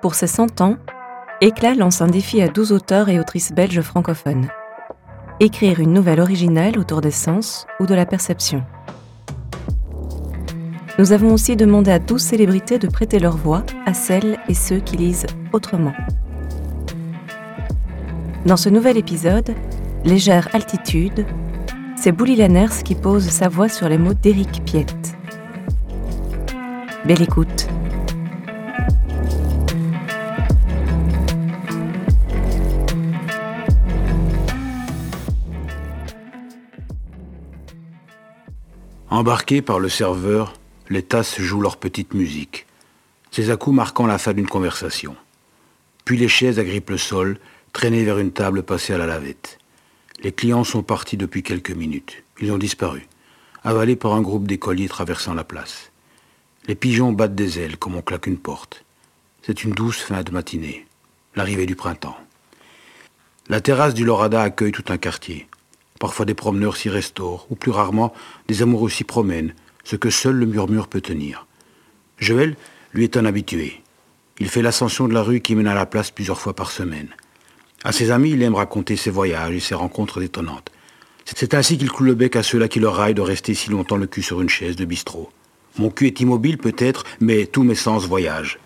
Pour ses 100 ans, Éclat lance un défi à 12 auteurs et autrices belges francophones. Écrire une nouvelle originale autour des sens ou de la perception. Nous avons aussi demandé à 12 célébrités de prêter leur voix à celles et ceux qui lisent autrement. Dans ce nouvel épisode, Légère altitude, c'est Bouli Lanners qui pose sa voix sur les mots d'Éric Piette. Belle écoute. Embarqués par le serveur, les tasses jouent leur petite musique, ces à-coups marquant la fin d'une conversation. Puis les chaises agrippent le sol, traînées vers une table passée à la lavette. Les clients sont partis depuis quelques minutes. Ils ont disparu, avalés par un groupe d'écoliers traversant la place. Les pigeons battent des ailes comme on claque une porte. C'est une douce fin de matinée, l'arrivée du printemps. La terrasse du Lorada accueille tout un quartier. Parfois des promeneurs s'y restaurent, ou plus rarement, des amoureux s'y promènent, ce que seul le murmure peut tenir. Joël, lui, est un habitué. Il fait l'ascension de la rue qui mène à la place plusieurs fois par semaine. À ses amis, il aime raconter ses voyages et ses rencontres étonnantes. C'est ainsi qu'il cloue le bec à ceux-là qui leur raillent de rester si longtemps le cul sur une chaise de bistrot. Mon cul est immobile peut-être, mais tous mes sens voyagent.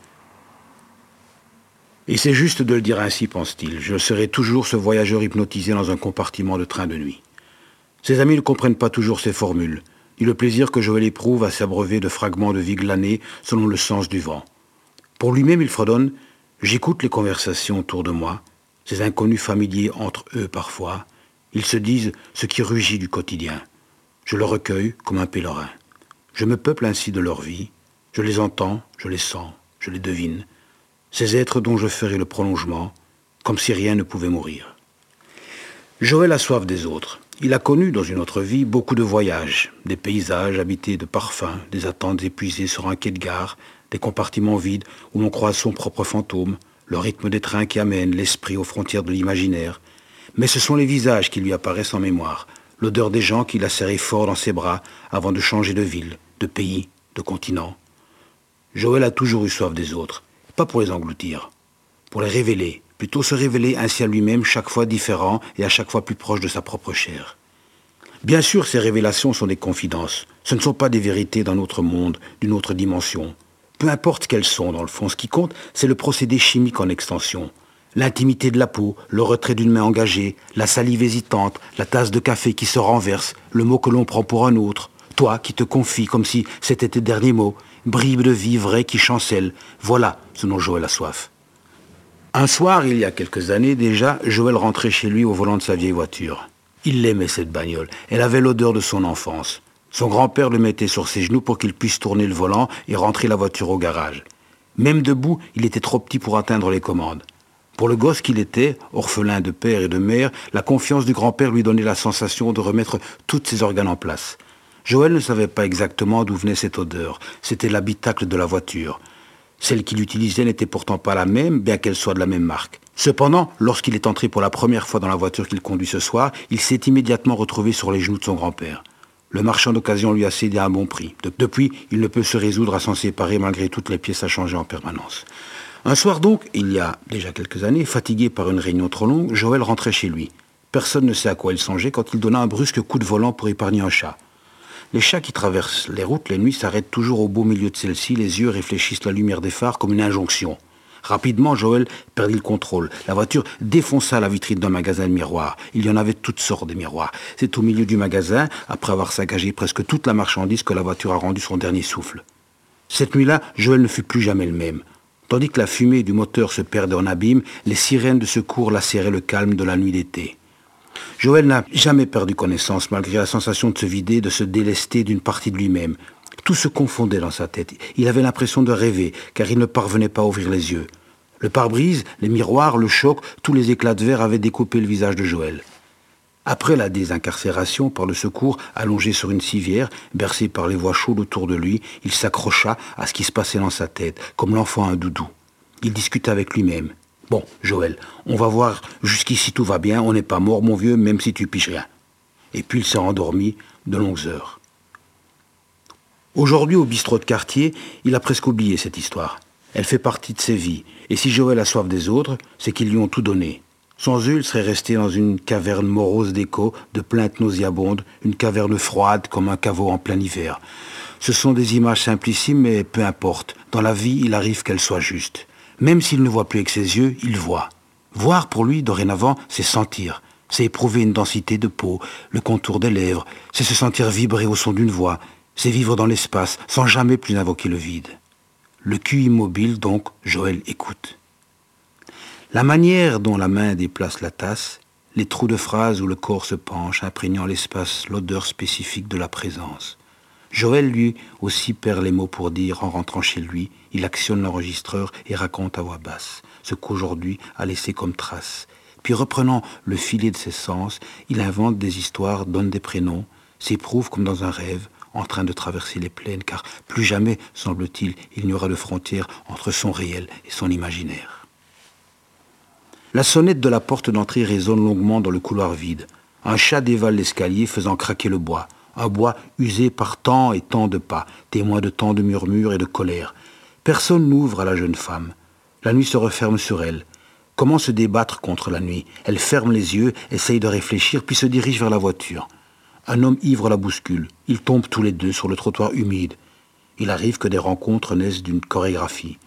Et c'est juste de le dire ainsi, pense-t-il. Je serai toujours ce voyageur hypnotisé dans un compartiment de train de nuit. Ses amis ne comprennent pas toujours ces formules, ni le plaisir que Joël éprouve à s'abreuver de fragments de vie glanés selon le sens du vent. Pour lui-même, il fredonne J'écoute les conversations autour de moi, ces inconnus familiers entre eux parfois. Ils se disent ce qui rugit du quotidien. Je le recueille comme un pèlerin. Je me peuple ainsi de leur vie. Je les entends, je les sens, je les devine ces êtres dont je ferai le prolongement, comme si rien ne pouvait mourir. Joël a soif des autres. Il a connu dans une autre vie beaucoup de voyages, des paysages habités de parfums, des attentes épuisées sur un quai de gare, des compartiments vides où l'on croise son propre fantôme, le rythme des trains qui amènent l'esprit aux frontières de l'imaginaire. Mais ce sont les visages qui lui apparaissent en mémoire, l'odeur des gens qu'il a serrés fort dans ses bras avant de changer de ville, de pays, de continent. Joël a toujours eu soif des autres, pour les engloutir, pour les révéler, plutôt se révéler ainsi à lui-même chaque fois différent et à chaque fois plus proche de sa propre chair. Bien sûr, ces révélations sont des confidences, ce ne sont pas des vérités d'un autre monde, d'une autre dimension. Peu importe qu'elles sont, dans le fond, ce qui compte, c'est le procédé chimique en extension. L'intimité de la peau, le retrait d'une main engagée, la salive hésitante, la tasse de café qui se renverse, le mot que l'on prend pour un autre, toi qui te confies comme si c'était tes derniers mots, bribes de vie vraie qui chancelle. Voilà ce dont Joël a soif. Un soir, il y a quelques années déjà, Joël rentrait chez lui au volant de sa vieille voiture. Il l'aimait cette bagnole. Elle avait l'odeur de son enfance. Son grand-père le mettait sur ses genoux pour qu'il puisse tourner le volant et rentrer la voiture au garage. Même debout, il était trop petit pour atteindre les commandes. Pour le gosse qu'il était, orphelin de père et de mère, la confiance du grand-père lui donnait la sensation de remettre tous ses organes en place. Joël ne savait pas exactement d'où venait cette odeur. C'était l'habitacle de la voiture. Celle qu'il utilisait n'était pourtant pas la même, bien qu'elle soit de la même marque. Cependant, lorsqu'il est entré pour la première fois dans la voiture qu'il conduit ce soir, il s'est immédiatement retrouvé sur les genoux de son grand-père. Le marchand d'occasion lui a cédé à un bon prix. depuis, il ne peut se résoudre à s'en séparer malgré toutes les pièces à changer en permanence. Un soir donc, il y a déjà quelques années, fatigué par une réunion trop longue, Joël rentrait chez lui. Personne ne sait à quoi il songeait quand il donna un brusque coup de volant pour épargner un chat. Les chats qui traversent les routes les nuits s'arrêtent toujours au beau milieu de celle-ci, les yeux réfléchissent la lumière des phares comme une injonction. Rapidement, Joël perdit le contrôle. La voiture défonça la vitrine d'un magasin de miroirs. Il y en avait toutes sortes de miroirs. C'est au milieu du magasin, après avoir saccagé presque toute la marchandise, que la voiture a rendu son dernier souffle. Cette nuit-là, Joël ne fut plus jamais le même. Tandis que la fumée du moteur se perdait en abîme, les sirènes de secours lacéraient le calme de la nuit d'été. Joël n'a jamais perdu connaissance malgré la sensation de se vider, de se délester d'une partie de lui-même. Tout se confondait dans sa tête. Il avait l'impression de rêver, car il ne parvenait pas à ouvrir les yeux. Le pare-brise, les miroirs, le choc, tous les éclats de verre avaient découpé le visage de Joël. Après la désincarcération par le secours, allongé sur une civière, bercé par les voix chaudes autour de lui, il s'accrocha à ce qui se passait dans sa tête, comme l'enfant à un doudou. Il discuta avec lui-même. Bon, Joël, on va voir, jusqu'ici tout va bien, on n'est pas mort, mon vieux, même si tu piches rien. Et puis il s'est endormi de longues heures. Aujourd'hui, au bistrot de quartier, il a presque oublié cette histoire. Elle fait partie de ses vies, et si Joël a soif des autres, c'est qu'ils lui ont tout donné. Sans eux, il serait resté dans une caverne morose d'écho, de plaintes nauséabondes, une caverne froide comme un caveau en plein hiver. Ce sont des images simplissimes, mais peu importe. Dans la vie, il arrive qu'elles soient justes. Même s'il ne voit plus avec ses yeux, il voit. Voir pour lui, dorénavant, c'est sentir. C'est éprouver une densité de peau, le contour des lèvres, c'est se sentir vibrer au son d'une voix, c'est vivre dans l'espace sans jamais plus invoquer le vide. Le cul immobile, donc, Joël écoute. La manière dont la main déplace la tasse, les trous de phrases où le corps se penche, imprégnant l'espace l'odeur spécifique de la présence. Joël, lui, aussi perd les mots pour dire en rentrant chez lui, il actionne l'enregistreur et raconte à voix basse ce qu'aujourd'hui a laissé comme trace. Puis reprenant le filet de ses sens, il invente des histoires, donne des prénoms, s'éprouve comme dans un rêve, en train de traverser les plaines, car plus jamais, semble-t-il, il n'y aura de frontière entre son réel et son imaginaire. La sonnette de la porte d'entrée résonne longuement dans le couloir vide. Un chat dévale l'escalier faisant craquer le bois. Un bois usé par tant et tant de pas, témoin de tant de murmures et de colère. Personne n'ouvre à la jeune femme. La nuit se referme sur elle. Comment se débattre contre la nuit? Elle ferme les yeux, essaye de réfléchir, puis se dirige vers la voiture. Un homme ivre la bouscule. Ils tombent tous les deux sur le trottoir humide. Il arrive que des rencontres naissent d'une chorégraphie.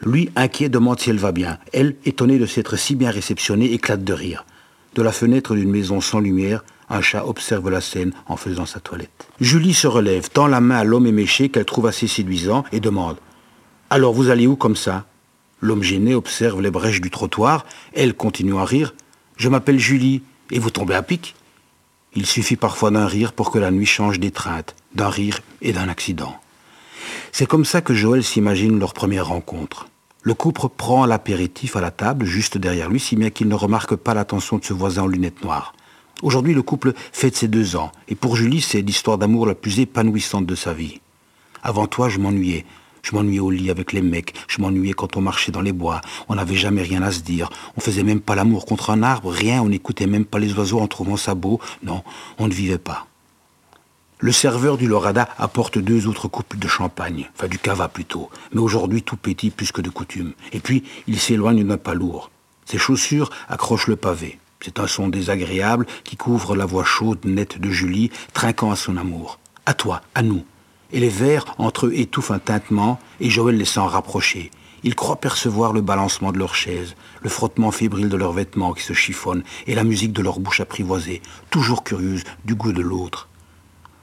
Lui, inquiet, demande si elle va bien. Elle, étonnée de s'être si bien réceptionnée, éclate de rire. De la fenêtre d'une maison sans lumière, un chat observe la scène en faisant sa toilette. Julie se relève, tend la main à l'homme éméché qu'elle trouve assez séduisant et demande Alors vous allez où comme ça? L'homme gêné observe les brèches du trottoir. Elle continue à rire. Je m'appelle Julie. Et vous tombez à pic? Il suffit parfois d'un rire pour que la nuit change d'étreinte, d'un rire et d'un accident. C'est comme ça que Joël s'imagine leur première rencontre. Le couple prend l'apéritif à la table, juste derrière lui, si bien qu'il ne remarque pas l'attention de ce voisin en lunettes noires. Aujourd'hui, le couple fête ses deux ans, et pour Julie, c'est l'histoire d'amour la plus épanouissante de sa vie. Avant toi, je m'ennuyais, je m'ennuyais au lit avec les mecs, je m'ennuyais quand on marchait dans les bois, on n'avait jamais rien à se dire, on faisait même pas l'amour contre un arbre, rien, on n'écoutait même pas les oiseaux en trouvant ça beau, non, on ne vivait pas. Le serveur du Lorada apporte deux autres coupes de champagne, enfin du cava plutôt, mais aujourd'hui tout petit plus que de coutume. Et puis, il s'éloigne d'un pas lourd. Ses chaussures accrochent le pavé. C'est un son désagréable qui couvre la voix chaude, nette de Julie, trinquant à son amour. À toi, à nous, et les verres entre eux étouffent un tintement, et Joël les sent rapprocher. Il croit percevoir le balancement de leurs chaises, le frottement fébrile de leurs vêtements qui se chiffonnent, et la musique de leur bouche apprivoisée, toujours curieuse du goût de l'autre.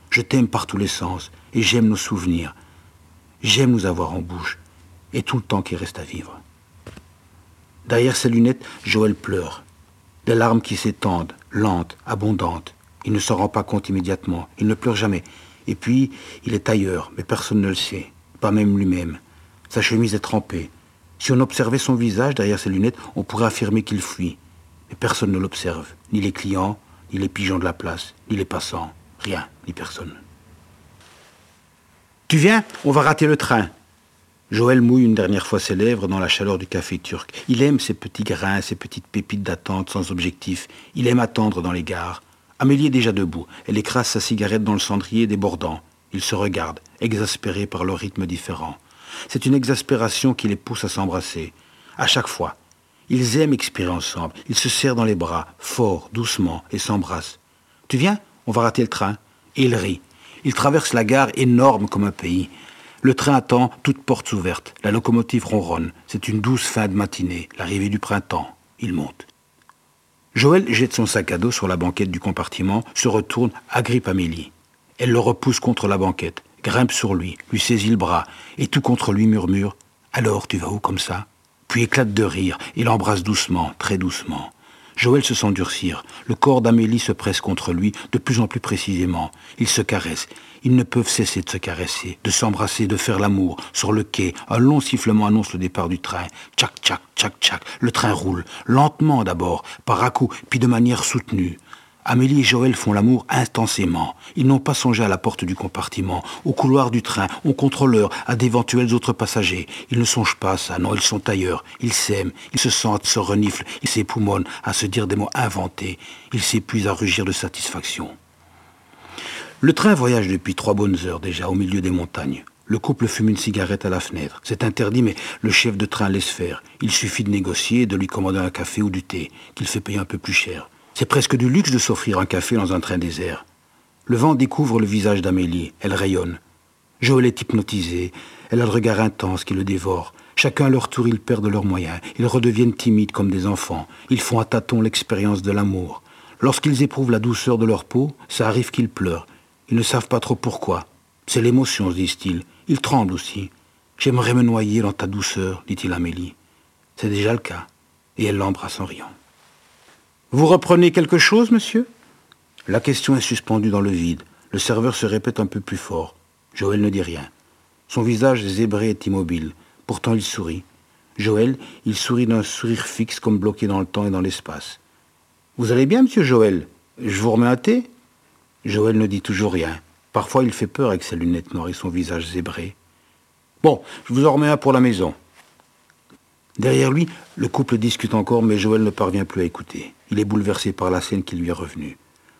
Je t'aime par tous les sens, et j'aime nos souvenirs. J'aime nous avoir en bouche, et tout le temps qui reste à vivre. Derrière ses lunettes, Joël pleure. Des larmes qui s'étendent, lentes, abondantes. Il ne s'en rend pas compte immédiatement. Il ne pleure jamais. Et puis, il est ailleurs, mais personne ne le sait, pas même lui-même. Sa chemise est trempée. Si on observait son visage derrière ses lunettes, on pourrait affirmer qu'il fuit. Mais personne ne l'observe, ni les clients, ni les pigeons de la place, ni les passants, rien, ni personne. Tu viens On va rater le train. Joël mouille une dernière fois ses lèvres dans la chaleur du café turc. Il aime ces petits grains, ces petites pépites d'attente sans objectif. Il aime attendre dans les gares. Amélie est déjà debout. Elle écrase sa cigarette dans le cendrier débordant. Ils se regardent, exaspérés par leur rythme différent. C'est une exaspération qui les pousse à s'embrasser. À chaque fois. Ils aiment expirer ensemble. Ils se serrent dans les bras, fort, doucement, et s'embrassent. Tu viens? On va rater le train. Et ils rient. Ils traversent la gare énorme comme un pays. Le train attend, toutes portes ouvertes. La locomotive ronronne. C'est une douce fin de matinée, l'arrivée du printemps. Ils montent. Joël jette son sac à dos sur la banquette du compartiment, se retourne, agrippe Amélie. Elle le repousse contre la banquette, grimpe sur lui, lui saisit le bras, et tout contre lui murmure Alors, tu vas où comme ça? Puis éclate de rire et l'embrasse doucement, très doucement. Joël se sent durcir. Le corps d'Amélie se presse contre lui de plus en plus précisément. Ils se caressent. Ils ne peuvent cesser de se caresser, de s'embrasser, de faire l'amour. Sur le quai, un long sifflement annonce le départ du train. Tchac, tchac, tchac, tchac. Le train roule. Lentement d'abord, par à-coups, puis de manière soutenue. Amélie et Joël font l'amour intensément. Ils n'ont pas songé à la porte du compartiment, au couloir du train, au contrôleur, à d'éventuels autres passagers. Ils ne songent pas à ça, non, ils sont ailleurs. Ils s'aiment, ils se sentent, se reniflent, ils s'époumonnent à se dire des mots inventés. Ils s'épuisent à rugir de satisfaction. Le train voyage depuis trois bonnes heures déjà au milieu des montagnes. Le couple fume une cigarette à la fenêtre. C'est interdit, mais le chef de train laisse faire. Il suffit de négocier et de lui commander un café ou du thé, qu'il fait payer un peu plus cher. C'est presque du luxe de s'offrir un café dans un train désert. Le vent découvre le visage d'Amélie. Elle rayonne. Joël est hypnotisé. Elle a le regard intense qui le dévore. Chacun à leur tour, ils perdent leurs moyens. Ils redeviennent timides comme des enfants. Ils font à tâtons l'expérience de l'amour. Lorsqu'ils éprouvent la douceur de leur peau, ça arrive qu'ils pleurent. Ils ne savent pas trop pourquoi. C'est l'émotion, se disent-ils. Il tremble aussi. J'aimerais me noyer dans ta douceur, dit-il à Amélie. C'est déjà le cas. Et elle l'embrasse en riant. Vous reprenez quelque chose, monsieur? La question est suspendue dans le vide. Le serveur se répète un peu plus fort. Joël ne dit rien. Son visage zébré est immobile. Pourtant il sourit. Joël, il sourit d'un sourire fixe comme bloqué dans le temps et dans l'espace. Vous allez bien, monsieur Joël? Je vous remets un thé? Joël ne dit toujours rien. Parfois, il fait peur avec ses lunettes noires et son visage zébré. Bon, je vous en remets un pour la maison. Derrière lui, le couple discute encore, mais Joël ne parvient plus à écouter. Il est bouleversé par la scène qui lui est revenue.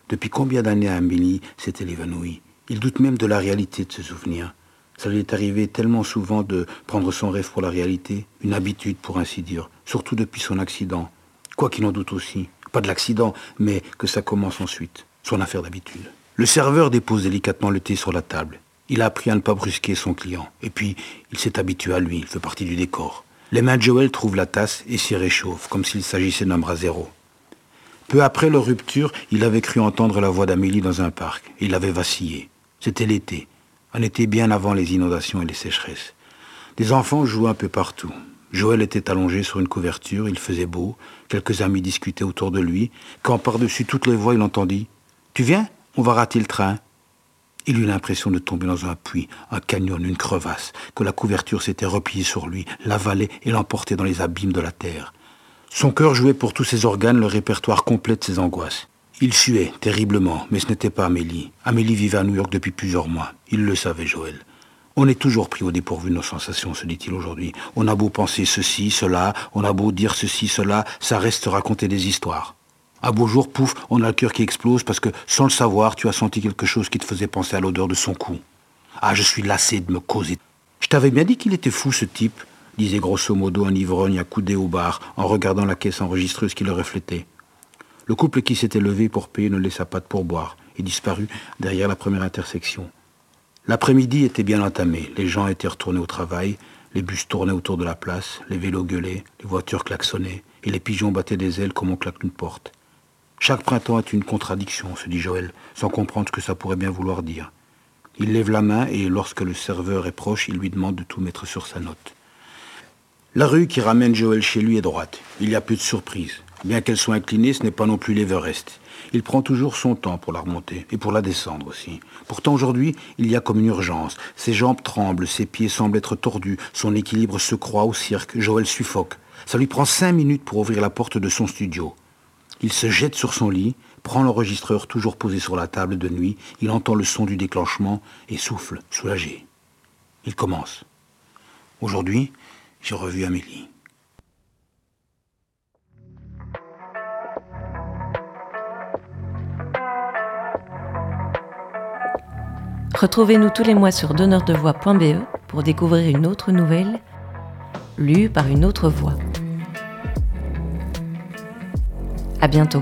Depuis combien d'années Amélie s'est-elle évanouie? Il doute même de la réalité de ce souvenir. Ça lui est arrivé tellement souvent de prendre son rêve pour la réalité, une habitude pour ainsi dire, surtout depuis son accident. Quoi qu'il en doute aussi. Pas de l'accident, mais que ça commence ensuite. Son affaire d'habitude. Le serveur dépose délicatement le thé sur la table. Il a appris à ne pas brusquer son client. Et puis, il s'est habitué à lui, il fait partie du décor. Les mains de Joël trouvent la tasse et s'y réchauffent, comme s'il s'agissait d'un bras zéro. Peu après leur rupture, il avait cru entendre la voix d'Amélie dans un parc. Il avait vacillé. C'était l'été. Un été bien avant les inondations et les sécheresses. Des enfants jouaient un peu partout. Joël était allongé sur une couverture, il faisait beau, quelques amis discutaient autour de lui, quand par-dessus toutes les voix il entendit ⁇ Tu viens? On va rater le train? Il eut l'impression de tomber dans un puits, un canyon, une crevasse, que la couverture s'était repliée sur lui, l'avalait et l'emportait dans les abîmes de la terre. Son cœur jouait pour tous ses organes le répertoire complet de ses angoisses. Il suait terriblement, mais ce n'était pas Amélie. Amélie vivait à New York depuis plusieurs mois. Il le savait, Joël. On est toujours pris au dépourvu de nos sensations, se dit-il aujourd'hui. On a beau penser ceci, cela, on a beau dire ceci, cela, ça reste raconter des histoires. Un beau jour, pouf, on a le cœur qui explose parce que, sans le savoir, tu as senti quelque chose qui te faisait penser à l'odeur de son cou. Ah, je suis lassé de me causer. Je t'avais bien dit qu'il était fou, ce type, disait grosso modo un ivrogne accoudé au bar en regardant la caisse enregistreuse qui le reflétait. Le couple qui s'était levé pour payer ne laissa pas de pourboire et disparut derrière la première intersection. L'après-midi était bien entamé, les gens étaient retournés au travail, les bus tournaient autour de la place, les vélos gueulaient, les voitures klaxonnaient, et les pigeons battaient des ailes comme on claque une porte. Chaque printemps est une contradiction, se dit Joël, sans comprendre ce que ça pourrait bien vouloir dire. Il lève la main et lorsque le serveur est proche, il lui demande de tout mettre sur sa note. La rue qui ramène Joël chez lui est droite. Il n'y a plus de surprise. Bien qu'elle soit inclinée, ce n'est pas non plus l'Everest. Il prend toujours son temps pour la remonter et pour la descendre aussi. Pourtant aujourd'hui, il y a comme une urgence. Ses jambes tremblent, ses pieds semblent être tordus, son équilibre se croit au cirque. Joël suffoque. Ça lui prend cinq minutes pour ouvrir la porte de son studio. Il se jette sur son lit, prend l'enregistreur toujours posé sur la table de nuit, il entend le son du déclenchement et souffle, soulagé. Il commence. Aujourd'hui, j'ai revu Amélie. Retrouvez-nous tous les mois sur donneurdevoix.be pour découvrir une autre nouvelle lue par une autre voix. À bientôt.